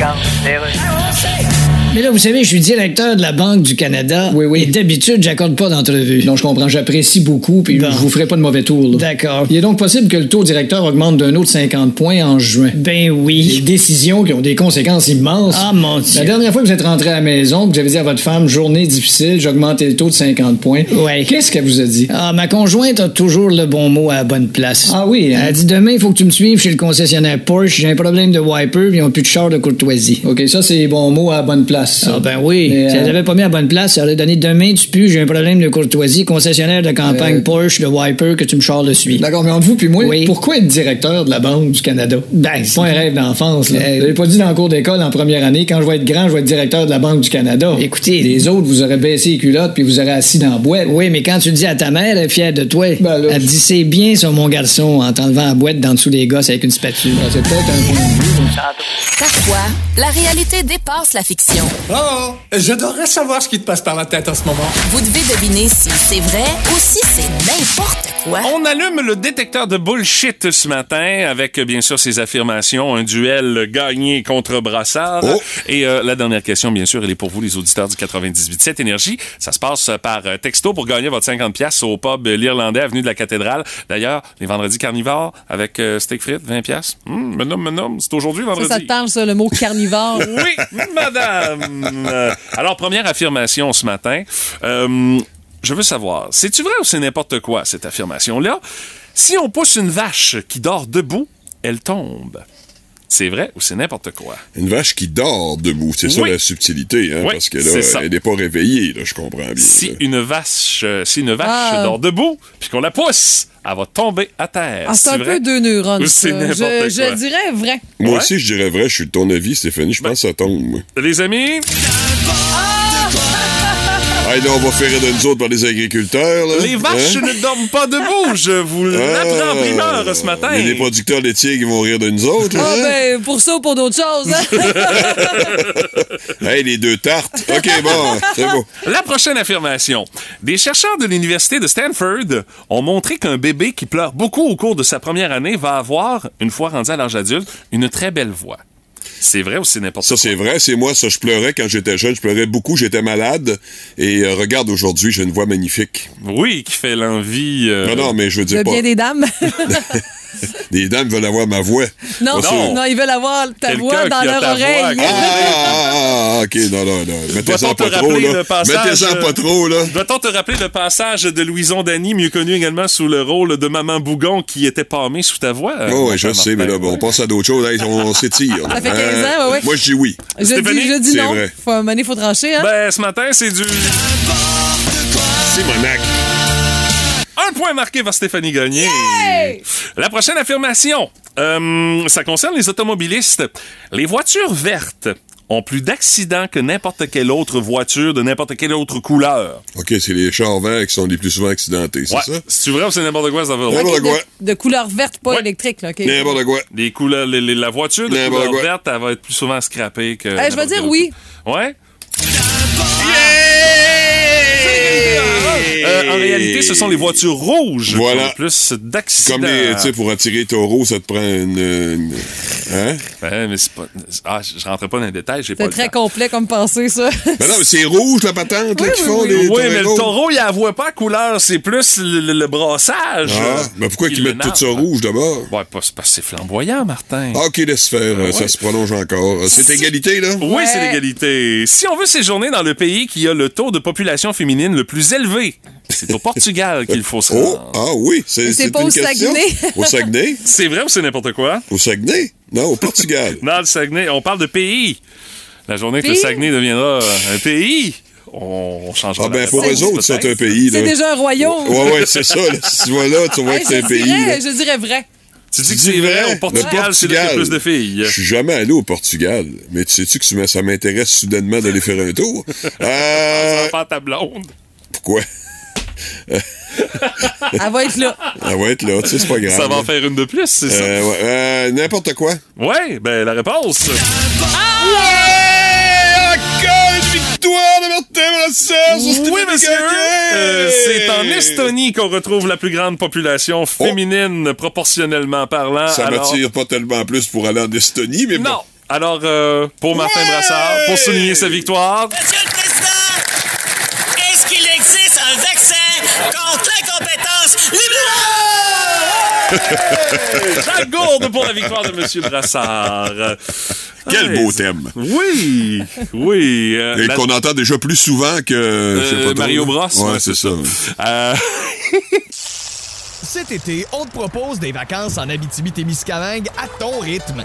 ça. Regarde. Mais là, vous savez, je suis directeur de la Banque du Canada. Oui, oui. Et d'habitude, j'accorde pas d'entrevue. Non, je comprends. J'apprécie beaucoup, puis je vous ferai pas de mauvais tour. D'accord. Il est donc possible que le taux directeur augmente d'un autre 50 points en juin. Ben oui. Des décisions qui ont des conséquences immenses. Ah, mon Dieu. La dernière fois que vous êtes rentré à la maison, que vous avez dit à votre femme, journée difficile, j'ai augmenté le taux de 50 points. Ouais. Qu'est-ce qu'elle vous a dit? Ah, ma conjointe a toujours le bon mot à la bonne place. Ah oui, Elle a dit demain, il faut que tu me suives chez le concessionnaire Porsche. J'ai un problème de wiper, puis ils ont plus de char de courtoisie. OK, ça, c'est bon mot à la bonne place. Ah, ben oui. si elle l'avait pas mis à la bonne place, elle aurait donné demain, tu pues, j'ai un problème de courtoisie, concessionnaire de campagne Porsche, de wiper, que tu me charles dessus. D'accord, mais entre vous puis moi, pourquoi être directeur de la Banque du Canada? Ben, c'est pas un rêve d'enfance, là. Vous l'avez pas dit dans le cours d'école en première année, quand je vais être grand, je vais être directeur de la Banque du Canada. Écoutez, les autres, vous aurez baissé les culottes puis vous aurez assis dans la boîte. Oui, mais quand tu le dis à ta mère, elle est fière de toi. elle te dit, c'est bien, ça, mon garçon, en t'enlevant la boîte dans dessous des gosses avec une spatule. c'est peut-être un point de vue. Parfois, la réalité dépasse la fiction. Oh, j'adorerais savoir ce qui te passe par la tête en ce moment. Vous devez deviner si c'est vrai ou si c'est n'importe quoi. On allume le détecteur de bullshit ce matin avec bien sûr ses affirmations, un duel gagné contre Brassard. Oh. Et euh, la dernière question, bien sûr, elle est pour vous les auditeurs du 98.7 Énergie. Ça se passe par euh, texto pour gagner votre 50 pièces au pub L'Irlandais, avenue de la Cathédrale. D'ailleurs, les vendredis carnivores avec euh, steak frites, 20 pièces. Hum, me nomme, me nomme. C'est aujourd'hui Ça, vendredi. ça te parle, ça, le mot carnivore? Oui, madame. Euh, Alors, première affirmation ce matin. Euh, je veux savoir, c'est-tu vrai ou c'est n'importe quoi, cette affirmation-là? Si on pousse une vache qui dort debout, elle tombe. C'est vrai ou c'est n'importe quoi? Une vache qui dort debout, c'est ça la subtilité, hein, Oui, parce que là, elle n'est pas réveillée, là, je comprends bien. Si là. une vache, euh, si une vache Ah. dort debout, puis qu'on la pousse, elle va tomber à terre. Ah, c'est un vrai? peu deux neurones, c'est n'importe Je, je quoi? dirais vrai. Moi Ouais. aussi, je dirais vrai, je suis de ton avis, Stéphanie, je pense que ça tombe. Les amis, Hey, là, on va faire rire de nous autres par les agriculteurs. Là. les vaches Hein? ne dorment pas debout. Je vous l'apprends en primeur ce matin. Des producteurs laitiers qui vont rire de nous autres. Ah, hein? ben, pour ça ou pour d'autres choses. hein? Hey, les deux tartes. OK, bon, c'est beau. La prochaine affirmation. Des chercheurs de l'université de Stanford ont montré qu'un bébé qui pleure beaucoup au cours de sa première année va avoir, une fois rendu à l'âge adulte, une très belle voix. C'est vrai ou c'est n'importe Ça, quoi? c'est vrai. C'est moi, ça. Je pleurais quand j'étais jeune. Je pleurais beaucoup. J'étais malade. Et euh, regarde, aujourd'hui, j'ai une voix magnifique. Oui, qui fait l'envie. euh, Non, non, mais je veux dire Le pas. bien des dames. Les dames veulent avoir ma voix. non, non, ils veulent avoir ta voix dans leur voix, oreille. Ah, ah, ah, OK, non, non, non. Mettez-en pas trop, là. Mettez-en euh, pas trop, là. Doit-on te rappeler le passage de Louison Dany, mieux connu également sous le rôle de Maman Bougon, qui était pâmée sous ta voix? euh, Oh, ouais, je Martin sais, mais là, on passe à d'autres choses. Hey, on on s'étire. Ça fait 15 Hein? ans, ouais, ouais. Moi, je dis oui. Je Stéphanie, dis, je dis c'est non. vrai. Faut, donné, faut trancher, hein? Ben, ce matin, c'est du... Simonac. Un point marqué par Stéphanie Gagné. La prochaine affirmation, euh, ça concerne les automobilistes. Les voitures vertes ont plus d'accidents que n'importe quelle autre voiture de n'importe quelle autre couleur. OK, c'est les chars verts qui sont les plus souvent accidentés, c'est Ouais. ça? C'est vrai ou c'est n'importe quoi, ça va? N'importe quoi. de, de couleur verte, pas Ouais. électrique, là, OK? N'importe quoi. Les couleurs, les- les- la voiture de N'importe couleur quoi. verte, elle va être plus souvent scrappée que. Eh, je vais dire oui. Ouais? Euh, en réalité, ce sont les voitures rouges Voilà. qui ont plus d'accidents. Comme les, tu sais, pour attirer taureau, ça te prend une. une- hein? Ouais, mais c'est pas. Ah, je rentrerai pas dans les détails, j'ai pas C'est le très temps. complet comme pensée, ça. Ben non, mais c'est rouge, la patente, là, Oui, qu'ils oui, font, oui. les Oui, mais le taureau, il la voit pas à couleur, c'est plus le, le- le brassage. Ah, mais pourquoi qui qu'ils mettent tout ça rouge d'abord? Ouais, pas- c'est parce que c'est flamboyant, Martin. Ah, OK, laisse faire, euh, ça se prolonge encore. Euh, C'est égalité, là? Oui, Ouais. c'est l'égalité. Si on veut séjourner dans le pays qui a le taux de population féminine le plus élevé, c'est au Portugal qu'il faut se Oh, rendre. ah oui, c'est c'est c'est pas une au question. Saguenay. Au Saguenay? C'est vrai ou c'est n'importe quoi? Au Saguenay? Non, au Portugal. Dans le Saguenay, on parle de pays. La journée que le? Saguenay deviendra un pays, on, changera Ah la ben, pour eux autres, c'est un pays. C'est déjà un royaume. Ouais, ouais, c'est ça, là. Si tu vas là, tu vois Hey, que c'est je, un pays, je dirais vrai. Tu dis que c'est vrai, au Portugal, Le c'est là qu'il y a Portugal. plus de filles. Je suis jamais allé au Portugal, mais tu sais-tu que ça m'intéresse soudainement d'aller faire un tour? Euh, Pas ta blonde. pourquoi? Elle va être là. Elle va être là, tu sais, c'est pas grave. Ça va en faire une de plus, c'est ça? Euh, ouais, euh, N'importe quoi. Ouais, ben la réponse. Ouais! Encore une victoire de Martin Brassard sur Oui, monsieur. Euh, c'est en Estonie qu'on retrouve la plus grande population féminine proportionnellement parlant. Ça Alors- m'attire pas tellement plus pour aller en Estonie, mais bon. Non. Alors, euh, pour Martin Brassard, pour souligner sa victoire, Monsieur Jacques Gourde pour la victoire de Monsieur Brassard. Quel Ouais, beau thème. Oui, oui. euh, Et la- qu'on entend déjà plus souvent que. Euh, pas Mario. Bros, Ouais, ouais, c'est ça. Euh, Cet été, on te propose des vacances en Abitibi-Témiscamingue à ton rythme.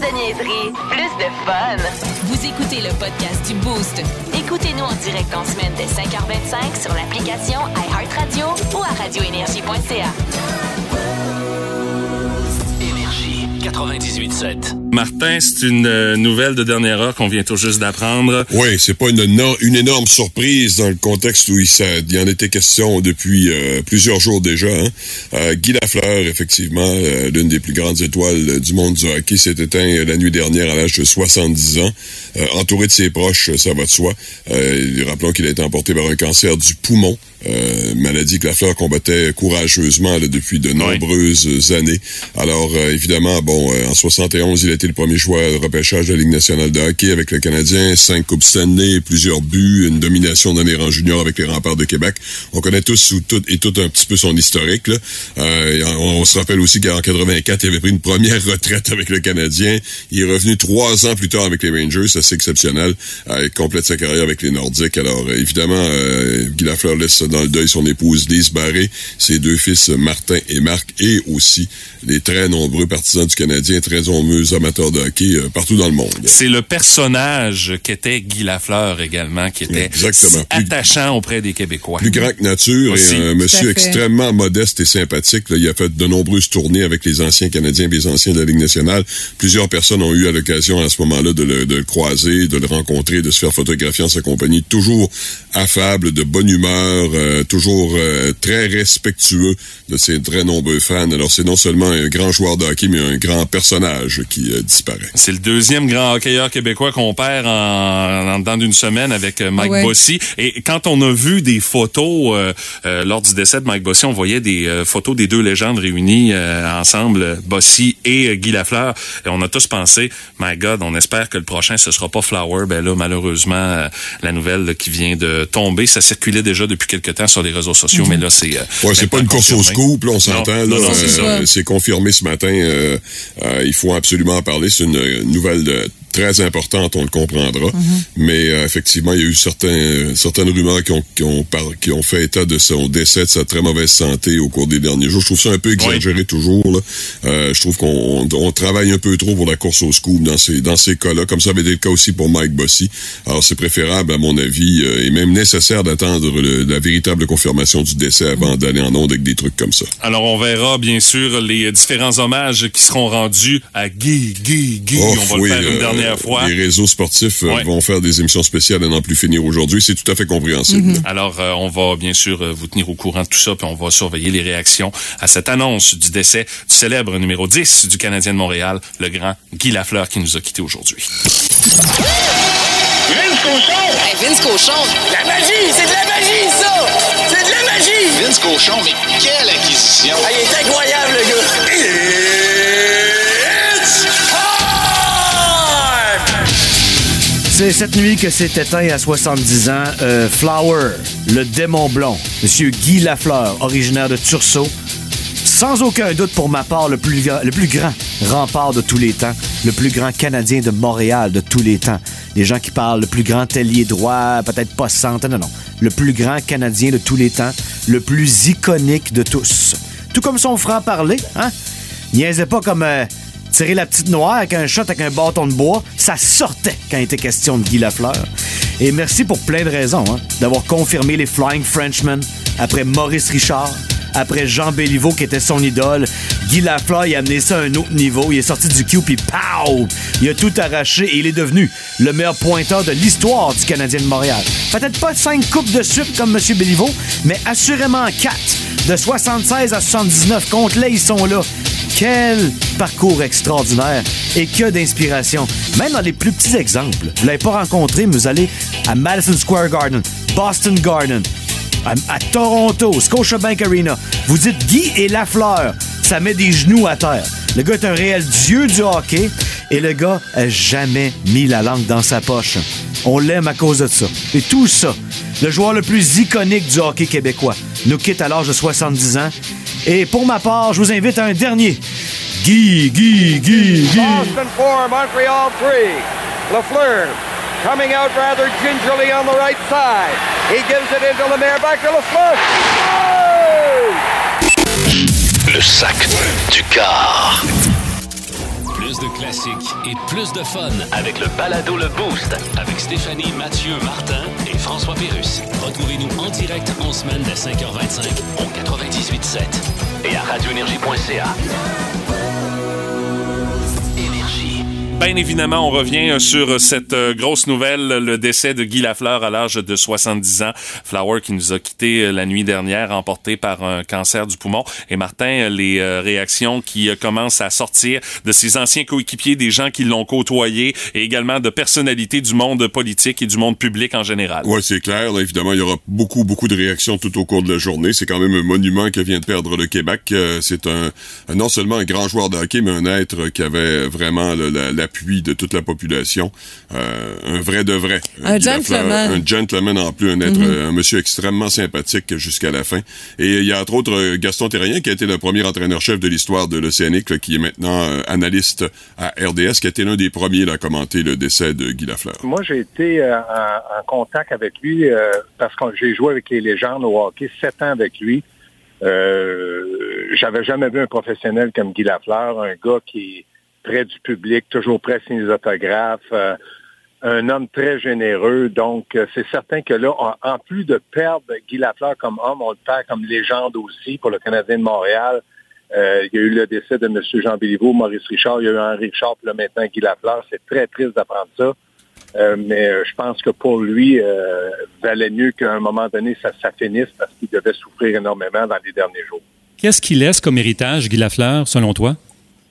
Plus de niaiserie, plus de fun. Vous écoutez le podcast du Boost. Écoutez-nous en direct en semaine dès 5h25 sur l'application iHeartRadio ou à radioénergie.ca. Énergie 98.7. Martin, c'est une euh, nouvelle de dernière heure qu'on vient tout juste d'apprendre. Oui, c'est pas une, une énorme surprise dans le contexte où il, s'a- il y en était question depuis euh, plusieurs jours déjà. hein. Euh, Guy Lafleur, effectivement, euh, l'une des plus grandes étoiles du monde du hockey, s'est éteint la nuit dernière à l'âge de 70 ans. Entouré de ses proches, ça va de soi. Rappelons qu'il a été emporté par un cancer du poumon. Euh, maladie que Lafleur combattait courageusement là, depuis de nombreuses années. Alors, euh, évidemment, bon, euh, en 71, il a été le premier choix de repêchage de la Ligue nationale de hockey avec le Canadien, cinq coupes Stanley, plusieurs buts, une domination dans les rangs juniors avec les remparts de Québec. On connaît tous ou tout, et tout un petit peu son historique. Là. Euh, on, se rappelle aussi qu'en 84, il avait pris une première retraite avec le Canadien. Il est revenu trois ans plus tard avec les Rangers, c'est assez exceptionnel. Euh, il complète sa carrière avec les Nordiques. Alors, euh, évidemment, euh, Guy Lafleur laisse dans le deuil son épouse Lise Barré, ses deux fils Martin et Marc, et aussi les très nombreux partisans du Canadien, très nombreux amateurs de hockey euh, partout dans le monde. C'est le personnage qu'était Guy Lafleur également, qui était Exactement. si attachant auprès des Québécois. Plus grand que nature Aussi. et un monsieur extrêmement modeste et sympathique. là. il a fait de nombreuses tournées avec les anciens Canadiens et les anciens de la Ligue nationale. Plusieurs personnes ont eu à l'occasion à ce moment-là de le, de le croiser, de le rencontrer, de se faire photographier en sa compagnie. Toujours affable, de bonne humeur, euh, toujours euh, très respectueux de ses très nombreux fans. Alors c'est non seulement un grand joueur de hockey, mais un grand personnage qui euh, disparaît. C'est le deuxième grand hockeyeur québécois qu'on perd en, en dedans d'une semaine avec euh, Mike Ouais. Bossy. Et quand on a vu des photos euh, euh, lors du décès de Mike Bossy, on voyait des euh, photos des deux légendes réunies euh, ensemble, Bossy et euh, Guy Lafleur. Et on a tous pensé, my God, on espère que le prochain ce sera pas Flower. Ben là, malheureusement, euh, la nouvelle là, qui vient de tomber, ça circulait déjà depuis quelque temps sur les réseaux sociaux, mais là c'est euh, Ouais, c'est pas une course au scoop, là, on s'entend. C'est euh, confirmé ce matin. euh, euh, il faut absolument en parler. Une euh, nouvelle très importante, on le comprendra. Mais euh, effectivement, il y a eu certains, euh, certaines rumeurs qui ont, qui, ont par- qui ont fait état de son décès, de sa très mauvaise santé au cours des derniers jours. Je trouve ça un peu exagéré toujours. Là. Euh, je trouve qu'on on, on travaille un peu trop pour la course au scoop dans ces, dans ces cas-là. Comme ça avait été le cas aussi pour Mike Bossy. Alors c'est préférable, à mon avis, euh, et même nécessaire d'attendre la véritable confirmation du décès avant d'aller en onde avec des trucs comme ça. Alors, on verra, bien sûr, les différents hommages qui seront rendus à Guy, Guy, Guy. Oh, on va oui, le faire une euh, dernière fois. Les réseaux sportifs euh, Ouais. vont faire des émissions spéciales à n'en plus finir aujourd'hui. C'est tout à fait compréhensible. Alors, euh, on va bien sûr euh, vous tenir au courant de tout ça, puis on va surveiller les réactions à cette annonce du décès du célèbre numéro 10 du Canadien de Montréal, le grand Guy Lafleur, qui nous a quittés aujourd'hui. Vince Cochon! Vince Cochon! La magie! C'est de la magie, ça! C'est de la magie! Vince Cochon, mais quelle acquisition! Ah, il est incroyable, le gars! C'est cette nuit que s'est éteint à 70 ans euh, Flower, le démon blond, Monsieur Guy Lafleur, originaire de Tursault. Sans aucun doute pour ma part, le plus, le plus grand rempart de tous les temps, le plus grand Canadien de Montréal de tous les temps. Les gens qui parlent le plus grand ailier droit, peut-être pas centre, non, non. Le plus grand Canadien de tous les temps, le plus iconique de tous. Tout comme son franc-parler, hein? Niaisait pas comme euh, tirer la petite noire avec un shot avec un bâton de bois. Ça sortait quand il était question de Guy Lafleur. Et merci pour plein de raisons, hein, d'avoir confirmé les Flying Frenchmen après Maurice Richard, après Jean Béliveau qui était son idole. Guy Lafleur, il a amené ça à un autre niveau. Il est sorti du cube puis pow! Il a tout arraché et il est devenu le meilleur pointeur de l'histoire du Canadien de Montréal. Peut-être pas cinq coupes de sucre comme M. Béliveau, mais assurément quatre. De 76 à 79 contre là, ils sont là. Quel parcours extraordinaire et que d'inspiration. Même dans les plus petits exemples. Vous l'avez pas rencontré, mais vous allez à Madison Square Garden, Boston Garden, à, à Toronto, Scotiabank Arena. Vous dites Guy et Lafleur, ça met des genoux à terre. Le gars est un réel dieu du hockey et le gars a jamais mis la langue dans sa poche. On l'aime à cause de ça. Et tout ça, le joueur le plus iconique du hockey québécois, nous quitte à l'âge de 70 ans. Et pour ma part, je vous invite à un dernier. Guy, Guy, Guy, Guy. Boston 4, Montreal 3. Lafleur coming out rather gingerly on the right side. He gives it into Lemaire back to Lafleur. Le sac du car. Plus de classiques et plus de fun avec le balado Le Boost avec Stéphanie, Mathieu, Martin François Pérus. Retrouvez-nous en direct en semaine dès 5h25 au 98.7 et à radioénergie.ca. Bien évidemment, on revient euh, sur cette euh, grosse nouvelle, le décès de Guy Lafleur à l'âge de 70 ans. Flower qui nous a quitté euh, la nuit dernière, emporté par un cancer du poumon. Et Martin, les réactions qui commencent à sortir de ses anciens coéquipiers, des gens qui l'ont côtoyé, et également de personnalités du monde politique et du monde public en général. Ouais, c'est clair. Là, évidemment, il y aura beaucoup, beaucoup de réactions tout au cours de la journée. C'est quand même un monument que vient de perdre le Québec. C'est un, non seulement un grand joueur de hockey, mais un être qui avait vraiment la l'appui de toute la population. Euh, un vrai de vrai. Un gentleman. un gentleman en plus, un être, Mm -hmm. un monsieur extrêmement sympathique jusqu'à la fin. Et il y a entre autres Gaston Terrien qui a été le premier entraîneur-chef de l'histoire de l'Océanique, qui est maintenant euh, analyste à RDS, qui a été l'un des premiers là, à commenter le décès de Guy Lafleur. Moi, j'ai été euh, en, en, contact avec lui euh, parce que j'ai joué avec les légendes au hockey sept ans avec lui. Euh, J'avais jamais vu un professionnel comme Guy Lafleur, un gars qui près du public, toujours près de des autographes, euh, un homme très généreux. Donc, euh, c'est certain que là, en, plus de perdre Guy Lafleur comme homme, on le perd comme légende aussi pour le Canadien de Montréal. Euh, il y a eu le décès de M. Jean Béliveau, Maurice Richard, il y a eu Henri Richard, puis là maintenant Guy Lafleur. C'est très triste d'apprendre ça. Euh, mais je pense que pour lui, euh, valait mieux qu'à un moment donné, ça, ça finisse parce qu'il devait souffrir énormément dans les derniers jours. Qu'est-ce qu'il laisse comme héritage, Guy Lafleur, selon toi?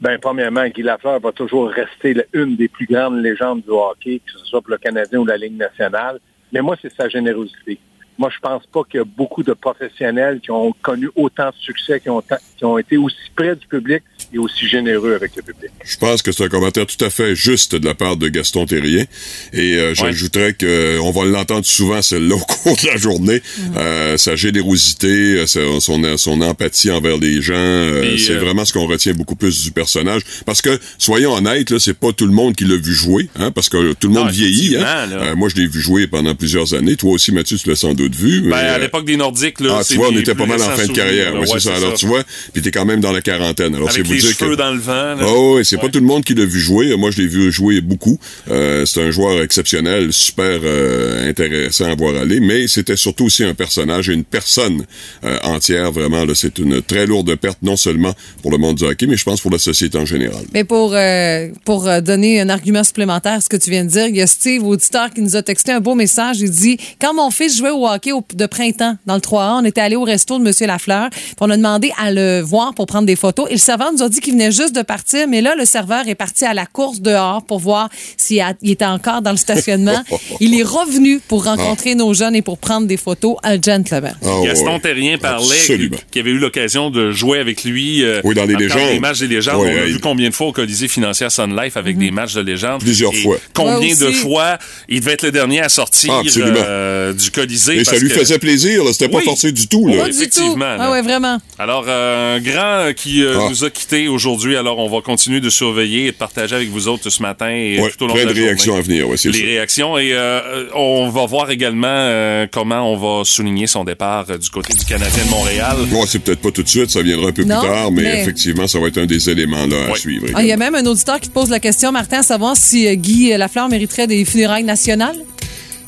Ben, premièrement, Guy Lafleur va toujours rester une des plus grandes légendes du hockey, que ce soit pour le Canadien ou la Ligue nationale. Mais moi, c'est sa générosité. Moi, je pense pas qu'il y a beaucoup de professionnels qui ont connu autant de succès, qui ont, qui ont été aussi près du public et aussi généreux avec le public. Je pense que c'est un commentaire tout à fait juste de la part de Gaston Terrien. Et euh, j'ajouterais ouais. qu'on va l'entendre souvent, celle-là, au cours de la journée. Mmh. Euh, sa générosité, sa, son, son empathie envers les gens, euh, c'est vraiment ce qu'on retient beaucoup plus du personnage. Parce que, soyons honnêtes, là, c'est pas tout le monde qui l'a vu jouer, hein, parce que tout le monde non, vieillit. Hein. moi, je l'ai vu jouer pendant plusieurs années. Toi aussi, Mathieu, tu l'as sans doute vu. Mais, ben, à l'époque des Nordiques, là, ah, tu vois, on était pas mal en fin de carrière. Oui, c'est ça. Alors, tu vois, puis t'es quand même dans la quarantaine. Alors, c'est vous dire que dans le vent. Oh, oui, c'est ouais. pas tout le monde qui l'a vu jouer. Moi, je l'ai vu jouer beaucoup. Euh, c'est un joueur exceptionnel, super euh, intéressant à voir aller, mais c'était surtout aussi un personnage et une personne euh, entière. Vraiment, là, c'est une très lourde perte, non seulement pour le monde du hockey, mais je pense pour la société en général. Mais pour euh, pour donner un argument supplémentaire à ce que tu viens de dire, il y a Steve, auditeur, qui nous a texté un beau message. Il dit quand mon fils jouait au hockey au, de printemps dans le 3A, on était allé au resto de Monsieur Lafleur, puis on a demandé à le voir pour prendre des photos. Et le serveur nous a dit qu'il venait juste de partir, mais là, le serveur est parti à la course dehors pour voir s'il était encore dans le stationnement. Il est revenu pour rencontrer ah. nos jeunes et pour prendre des photos. Un gentleman. Oh, Gaston ouais. Terrien parlait Absolument. qui avait eu l'occasion de jouer avec lui euh, oui, dans les légendes. les matchs des légendes. Oui, on a oui. vu combien de fois au Colisée financière Sun Life avec mm -hmm. des matchs de légendes. Plusieurs et fois. Combien de fois il devait être le dernier à sortir ah, euh, du Colisée. Ça lui que... faisait plaisir. C'était pas forcé du tout. Là. Pas effectivement. Ah ouais, vraiment. Alors, euh, un grand qui euh, ah. nous a quittés aujourd'hui. Alors, on va continuer de surveiller et de partager avec vous autres ce matin et ouais, tout au long plein de la de réactions journée. à venir. Ouais, Les sûr. réactions. Et euh, on va voir également euh, comment on va souligner son départ euh, du côté du Canadien de Montréal. Bon, c'est peut-être pas tout de suite, ça viendra un peu Non, plus tard, mais, mais- effectivement, ça va être un des éléments là, à suivre. Ah, Il y a même un auditeur qui te pose la question, Martin, à savoir si euh, Guy Lafleur mériterait des funérailles nationales?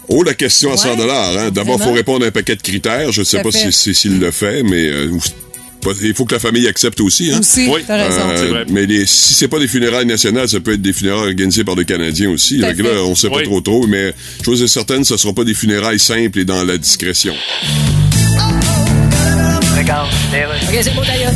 Oh, la question à 100 Ouais, dollars. Hein. D'abord, il faut répondre à un paquet de critères. Je ne sais pas fait. si, si- s'il le fait, mais euh, il faut que la famille accepte aussi. Hein? Aussi, Oui. t'as raison. Euh, vrai. mais les, si c'est pas des funérailles nationales, ça peut être des funérailles organisées par des Canadiens aussi. Que là, on sait pas Oui. trop trop, mais chose est certaine, ce sera pas des funérailles simples et dans la discrétion. Regarde, les rues. OK, c'est d'ailleurs.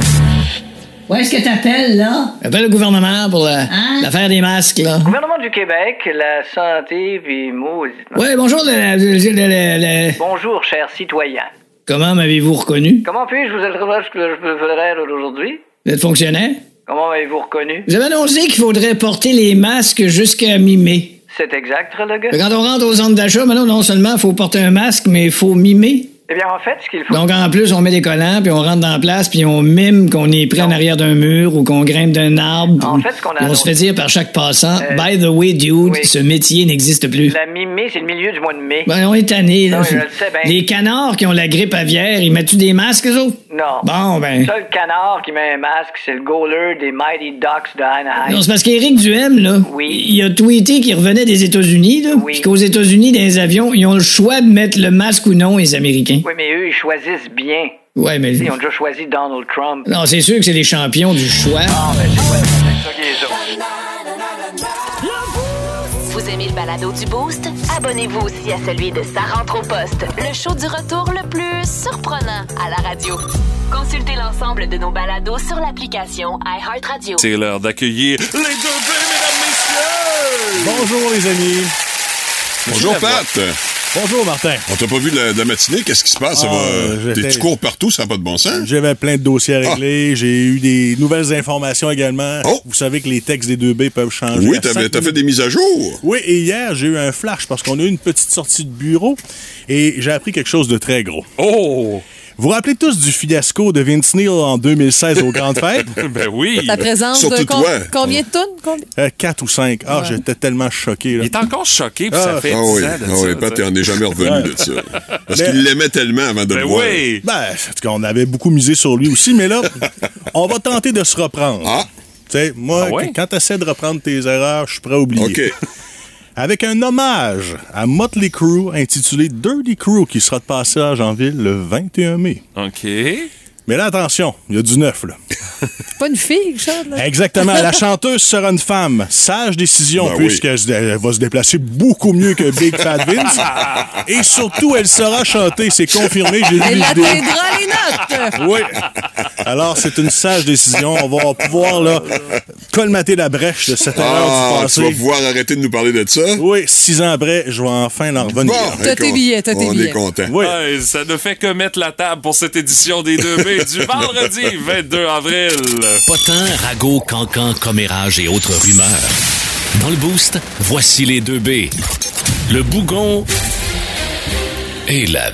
Où est-ce que t'appelles, là? Appelle le gouvernement pour la- l'affaire des masques, là. Gouvernement du Québec, la santé, puis maudit. Oui, bonjour, le- le- le- le- le- Bonjour, chers citoyens. Comment m'avez-vous reconnu? Comment puis-je vous aider ce que je peux faire aujourd'hui? Vous êtes fonctionnaire? Comment m'avez-vous reconnu? Vous avez annoncé qu'il faudrait porter les masques jusqu'à mi-mai. C'est exact, le gars? Quand on rentre aux centres d'achat, maintenant, non seulement il faut porter un masque, mais il faut mimer. Eh bien, en fait, ce qu'il faut... Donc, en plus, on met des collants, puis on rentre dans la place, puis on mime qu'on est pris en arrière d'un mur ou qu'on grimpe d'un arbre. En fait, ce qu'on a on se fait dire par chaque passant, Euh, By the way, dude, oui. ce métier n'existe plus. La mi-mai, c'est le milieu du mois de mai. Ben, on est tannés, là. Non, je le sais bien. Les canards qui ont la grippe aviaire, ils mettent-tu des masques, eux autres? Non. Bon, ben. Le seul canard qui met un masque, c'est le goaler des Mighty Ducks de Anaheim. Non, c'est parce qu'Éric Duhem, là, Oui. il a tweeté qu'il revenait des États-Unis, là, puis qu'aux États-Unis, dans les avions, ils ont le choix de mettre le masque ou non, les Américains. Oui, mais eux, ils choisissent bien. Ouais, mais... Ils ont déjà choisi Donald Trump. Non, c'est sûr que c'est les champions du choix. Ah, ben, c'est quoi, c'est ça qui est ça. Vous aimez le balado du Boost? Abonnez-vous aussi à celui de Sa rentre au poste, le show du retour le plus surprenant à la radio. Consultez l'ensemble de nos balados sur l'application iHeartRadio. C'est l'heure d'accueillir les deux mesdames, messieurs! Bonjour, les amis. Bonjour, Pat. Bonjour, Martin. On t'a pas vu de la, de la matinée? Qu'est-ce qui se passe? Ah, va... Tu cours partout, ça n'a pas de bon sens? J'avais plein de dossiers à régler. J'ai eu des nouvelles informations également. Vous savez que les textes des 2B peuvent changer. Oh! Oui, cinq t'as fait des mises à jour. Oui, et hier, j'ai eu un flash parce qu'on a eu une petite sortie de bureau et j'ai appris quelque chose de très gros. Oh! Vous vous rappelez tous du fiasco de Vince Neil en 2016 aux Grandes Fêtes? ben oui. Surtout euh, com- toi. combien de tonnes? Combien? Euh, quatre ou cinq. Ah, Ouais. j'étais tellement choqué. Là. Il est encore choqué, puis Ah. ça fait Ah 10 oui, ans de ah ça. oui, Pat, jamais revenu de ça. Parce Mais- qu'il l'aimait tellement avant de Ben le voir. oui. Ben, en tout cas, on avait beaucoup misé sur lui aussi, mais là, on va tenter de se reprendre. Ah. Tu sais, moi, Ah ouais? quand tu essaies de reprendre tes erreurs, je suis prêt à oublier. OK. Avec un hommage à Motley Crue intitulé Dirty Crew qui sera de passage en ville le 21 mai. OK. Mais là, attention, il y a du neuf, là. C'est pas une fille chante, là? Exactement. La chanteuse sera une femme. Sage décision, Ben puisqu'elle va se déplacer beaucoup mieux que Big Fat Vince. Et surtout, elle saura chanter. C'est confirmé. J'ai vu Elle atteindra les notes! Oui. Alors, c'est une sage décision. On va pouvoir là, colmater la brèche de cette erreur Ah, du tu vas passé. pouvoir arrêter de nous parler de ça? Oui, six ans après, je vais enfin en revenir. Bon, T'as tes billets, t'as tes on billets. est content. Oui. Ça ne fait que mettre la table pour cette édition des 2B du vendredi 22 avril. Potin, ragot, cancan, commérage et autres rumeurs. Dans le boost, voici les deux B. Le bougon et la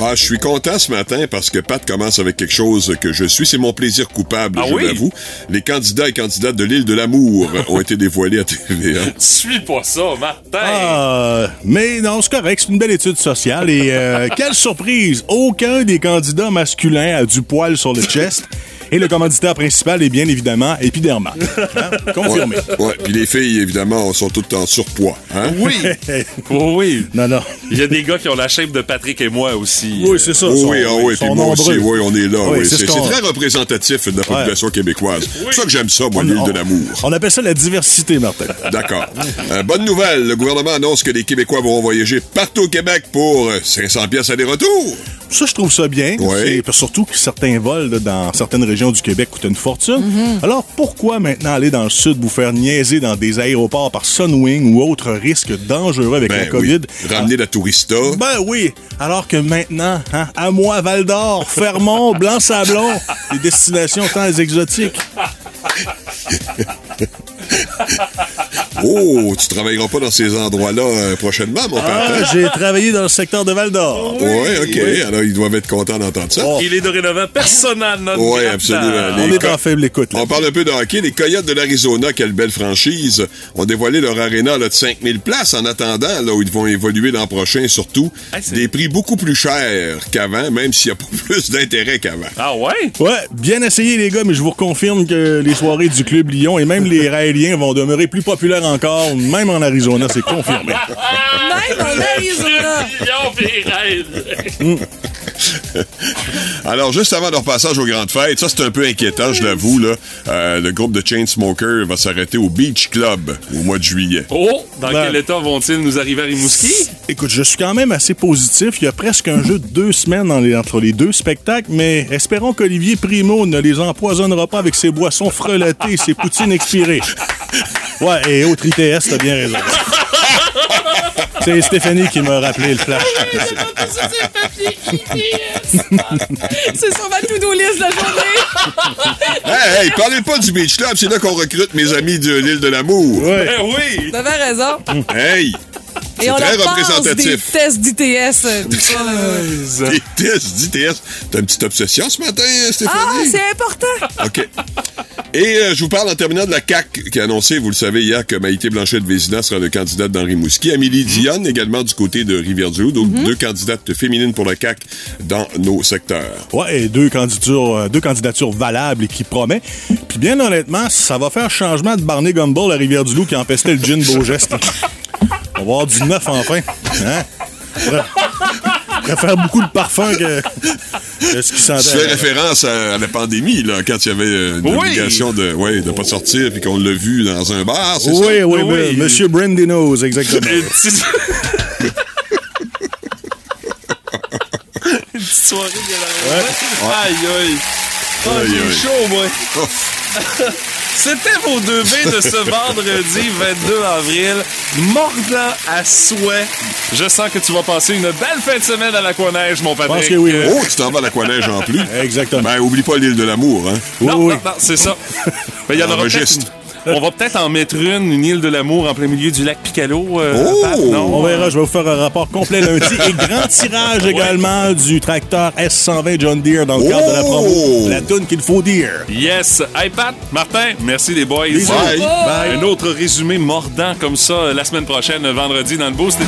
Ah, je suis content ce matin parce que Pat commence avec quelque chose que je suis. C'est mon plaisir coupable, Ah je oui? l'avoue. Les candidats et candidates de l'île de l'amour ont été dévoilés à TVA. Suis pas ça, Martin. Ah, mais non, c'est correct, c'est une belle étude sociale. Et euh, quelle surprise! Aucun des candidats masculins a du poil sur le chest. Et le commanditaire principal est bien évidemment Epiderma. Hein? Confirmé. Ouais, ouais. Puis les filles, évidemment, sont toutes en surpoids. Hein? Oui. Oh oui. Non, non. Il y a des gars qui ont la shape de Patrick et moi aussi. Oui, c'est ça. Oh sont- oui, ah oui, puis moi aussi, oui, on est là. Oui, oui. c'est très représentatif de la population québécoise. C'est pour ça que j'aime ça, moi, l'île de l'amour. On appelle ça la diversité, Martin. D'accord. Euh, bonne nouvelle, le gouvernement annonce que les Québécois vont voyager partout au Québec pour euh, 500 pièces aller-retour. Ça, je trouve ça bien. Oui. C'est- Surtout que certains vols là, dans certaines régions du Québec coûtent une fortune. Alors, pourquoi maintenant aller dans le sud vous faire niaiser dans des aéroports par Sunwing ou autres risques dangereux avec la Ben COVID? oui. Ramener la tourista. Ben oui, alors que maintenant, hein, à moi, Val d'Or, Fermont, Blanc-Sablon, des destinations tant exotiques. Oh, tu travailleras pas dans ces endroits-là euh, prochainement, mon Ah, père. j'ai travaillé dans le secteur de Val d'Or. Oui, OK. Alors, ils doivent être contents d'entendre ça. Il est dorénavant personnel, notre Oui, absolument. Les On est en faible écoute. là. On parle un peu de hockey. Les Coyotes de l'Arizona, quelle belle franchise, ont dévoilé leur aréna là, de 5000 places en attendant, là où ils vont évoluer l'an prochain, surtout. Hey, c'est- des prix beaucoup plus chers qu'avant, même s'il y a pas plus d'intérêt qu'avant. Ah ouais? Ouais, bien essayé les gars, mais je vous reconfirme que les soirées du Club Lyon et même les Raéliens vont demeurer plus populaires encore, même en Arizona, c'est confirmé. Même en Arizona! Millions, puis rêve. Alors, juste avant leur passage aux grandes fêtes, ça c'est un peu inquiétant, je l'avoue, là. Euh, le groupe de Chainsmokers va s'arrêter au Beach Club au mois de juillet. Oh! Dans Ben- quel état vont-ils nous arriver à Rimouski? Écoute, je suis quand même assez positif. Il y a presque un jeu de deux semaines dans les- entre les deux spectacles, mais espérons qu'Olivier Primo ne les empoisonnera pas avec ses boissons freletées, ses poutines expirées. Ouais, et autre ITS, t'as bien raison. C'est Stéphanie qui m'a rappelé le flash. C'est sur ma to-do list la journée. Hey, hey, parlez pas du Beach Club, c'est là qu'on recrute mes amis de l'île de l'amour. Ouais. Ben oui! T'avais raison. Hey! Et on très leur passe des représentatif. tests d'ITS. Des tests, d'ITS. T'as une petite obsession ce matin, Ah, Stéphanie? c'est important. OK. Et euh, je vous parle en terminant de la CAQ qui a annoncé, vous le savez, hier que Maïté Blanchet-Vézina sera le candidat d'Henri Mouski. Amélie Dionne également du côté de Rivière-du-Loup. Donc, deux candidates féminines pour la CAQ dans nos secteurs. Ouais, et deux candidatures, euh, deux candidatures valables et qui promet. Puis bien honnêtement, ça va faire changement de Barney Gumble à Rivière-du-Loup qui empestait le gin beau geste. On va avoir du neuf enfin. Hein? Faudrait- faudrait faire beaucoup de parfum que, que ce qui sentait. Tu fais référence à, à la pandémie, là, quand il y avait euh, une Oui. obligation de ouais, de pas sortir puis qu'on l'a vu dans un bar, c'est Oui, ça? oui, oui, Monsieur Brandy knows, exactement. Une petite... Une petite soirée de la Aïe, aïe. Oh, Aïe, j'ai aïe. chaud, moi. C'était vos deux B de ce vendredi 22 avril. Mordant à souhait. Je sens que tu vas passer une belle fin de semaine à l'Aquaneige, mon Patrick. pense que oui. Oh, tu t'en vas à l'Aquaneige en plus. Exactement. Ben, oublie pas l'île de l'amour, hein? Non, non, non, c'est ça. Ben, il y en aura On va peut-être en mettre une, une île de l'amour en plein milieu du lac Picalo. euh, Oh! Pat, non? On verra, je vais vous faire un rapport complet lundi. Et grand tirage également du tracteur S120 John Deere dans le cadre de la promo. Oh! La toune qu'il faut dire. Yes. Hey Pat, Martin, merci les boys. Bye. Bye. Un autre résumé mordant comme ça euh, la semaine prochaine, vendredi, dans le boost.